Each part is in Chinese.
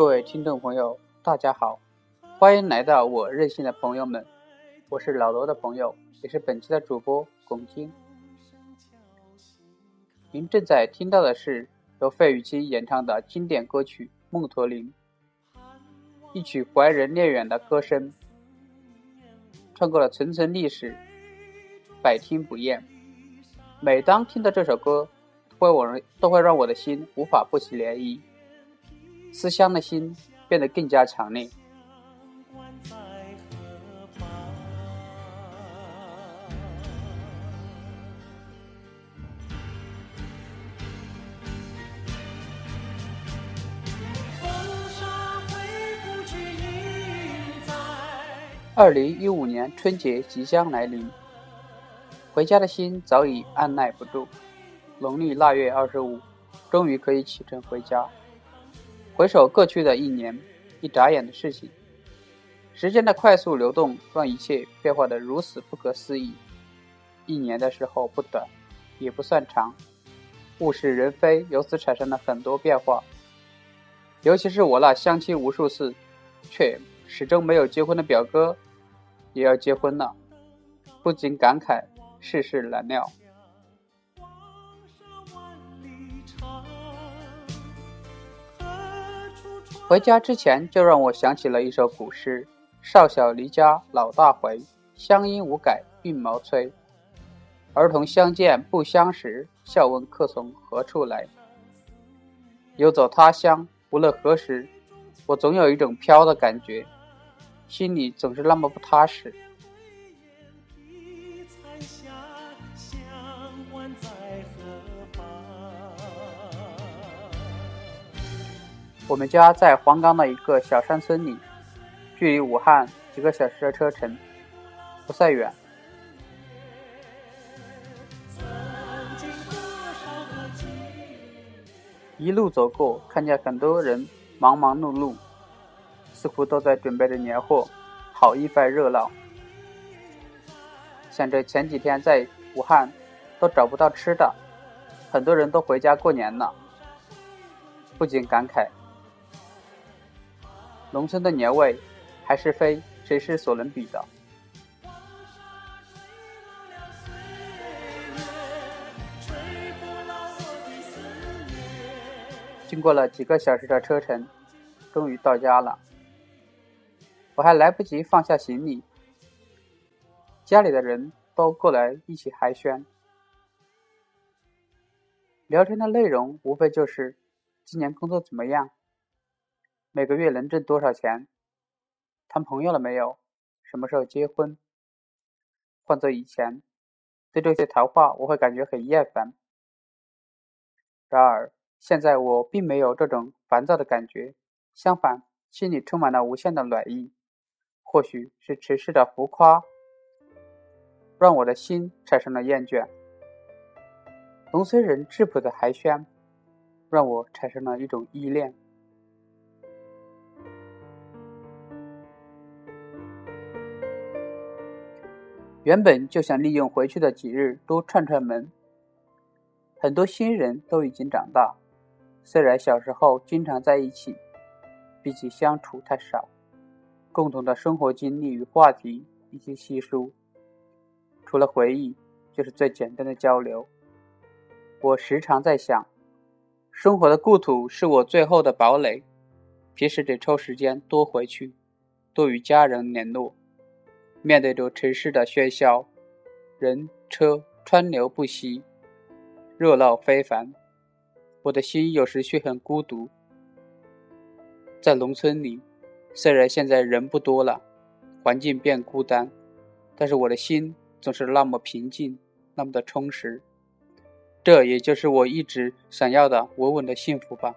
各位听众朋友，大家好，欢迎来到我任性的朋友们，我是老罗的朋友，也是本期的主播龚金。您正在听到的是由费玉清演唱的经典歌曲《梦驼铃》，一曲怀人念远的歌声，穿过了层层历史，百听不厌。每当听到这首歌，会我都会让我的心无法不起涟漪。思乡的心变得更加强烈。二零一五年春节即将来临，回家的心早已按耐不住。农历腊月二十五，终于可以启程回家。回首过去的一年，一眨眼的事情。时间的快速流动，让一切变化的如此不可思议。一年的时候不短，也不算长，物是人非，由此产生了很多变化。尤其是我那相亲无数次，却始终没有结婚的表哥，也要结婚了，不禁感慨世事难料。回家之前，就让我想起了一首古诗：“少小离家老大回，乡音无改鬓毛衰。儿童相见不相识，笑问客从何处来。”游走他乡，无论何时，我总有一种飘的感觉，心里总是那么不踏实。我们家在黄冈的一个小山村里，距离武汉几个小时的车程，不算远。一路走过，看见很多人忙忙碌碌，似乎都在准备着年货，好一番热闹。想着前几天在武汉都找不到吃的，很多人都回家过年了，不禁感慨。农村的年味，还是非谁是所能比的。经过了几个小时的车程，终于到家了。我还来不及放下行李，家里的人都过来一起寒暄。聊天的内容无非就是今年工作怎么样。每个月能挣多少钱？谈朋友了没有？什么时候结婚？换做以前，对这些谈话我会感觉很厌烦。然而现在我并没有这种烦躁的感觉，相反，心里充满了无限的暖意。或许是城市的浮夸，让我的心产生了厌倦；农村人质朴的寒暄，让我产生了一种依恋。原本就想利用回去的几日多串串门。很多新人都已经长大，虽然小时候经常在一起，毕竟相处太少，共同的生活经历与话题已经稀疏，除了回忆，就是最简单的交流。我时常在想，生活的故土是我最后的堡垒，平时得抽时间多回去，多与家人联络。面对着城市的喧嚣，人车川流不息，热闹非凡，我的心有时却很孤独。在农村里，虽然现在人不多了，环境变孤单，但是我的心总是那么平静，那么的充实。这也就是我一直想要的稳稳的幸福吧。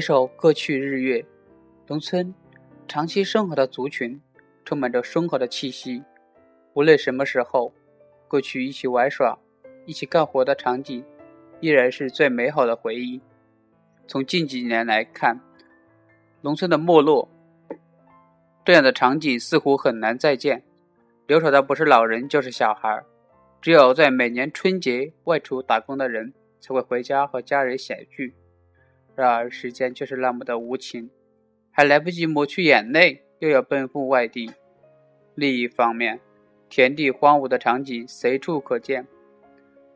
回首过去日月，农村长期生活的族群，充满着生活的气息。无论什么时候，过去一起玩耍、一起干活的场景，依然是最美好的回忆。从近几年来看，农村的没落，这样的场景似乎很难再见。留守的不是老人就是小孩，只有在每年春节外出打工的人才会回家和家人小聚。然而时间却是那么的无情，还来不及抹去眼泪，又要奔赴外地。另一方面，田地荒芜的场景随处可见，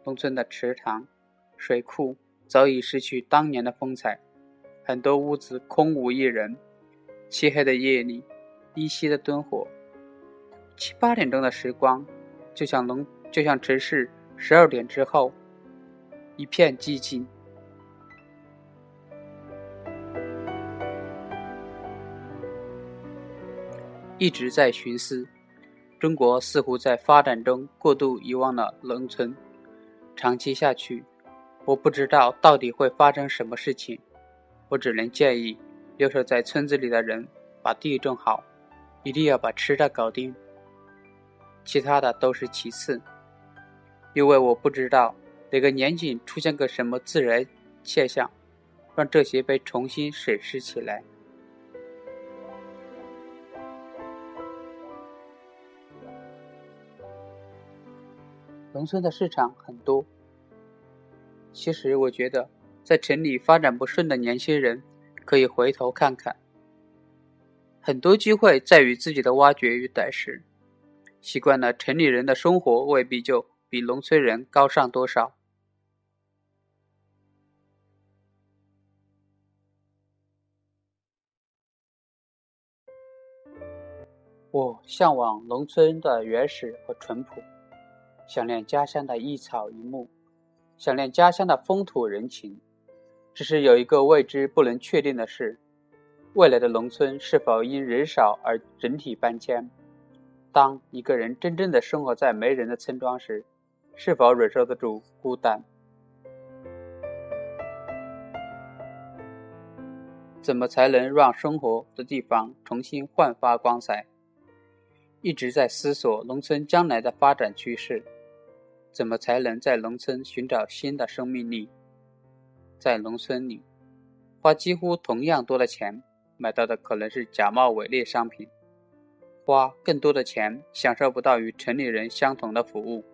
农村的池塘、水库早已失去当年的风采，很多屋子空无一人。漆黑的夜里，依稀的灯火。七八点钟的时光，就像农，就像城市十二点之后，一片寂静。一直在寻思，中国似乎在发展中过度遗忘了农村。长期下去，我不知道到底会发生什么事情。我只能建议。留守在村子里的人，把地种好，一定要把吃的搞定，其他的都是其次。因为我不知道哪个年景出现个什么自然现象，让这些被重新审视起来。农村的市场很多，其实我觉得，在城里发展不顺的年轻人。可以回头看看，很多机会在于自己的挖掘与逮食。习惯了城里人的生活，未必就比农村人高尚多少。我向往农村的原始和淳朴，想念家乡的一草一木，想念家乡的风土人情。只是有一个未知、不能确定的事：未来的农村是否因人少而整体搬迁？当一个人真正的生活在没人的村庄时，是否忍受得住孤单？怎么才能让生活的地方重新焕发光彩？一直在思索农村将来的发展趋势，怎么才能在农村寻找新的生命力？在农村里，花几乎同样多的钱，买到的可能是假冒伪劣商品；花更多的钱，享受不到与城里人相同的服务。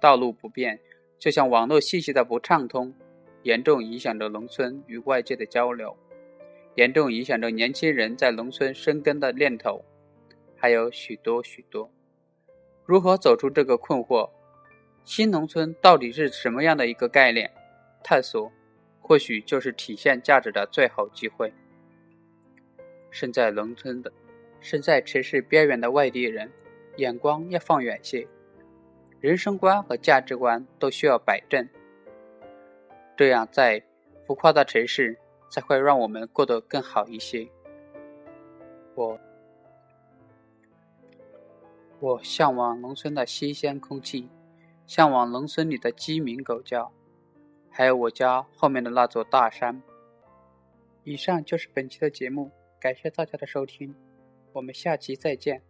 道路不便，就像网络信息的不畅通，严重影响着农村与外界的交流，严重影响着年轻人在农村生根的念头。还有许多许多。如何走出这个困惑？新农村到底是什么样的一个概念？探索。或许就是体现价值的最好机会。身在农村的、身在城市边缘的外地人，眼光要放远些，人生观和价值观都需要摆正。这样，在浮夸的城市才会让我们过得更好一些。我，我向往农村的新鲜空气，向往农村里的鸡鸣狗叫。还有我家后面的那座大山。以上就是本期的节目，感谢大家的收听，我们下期再见。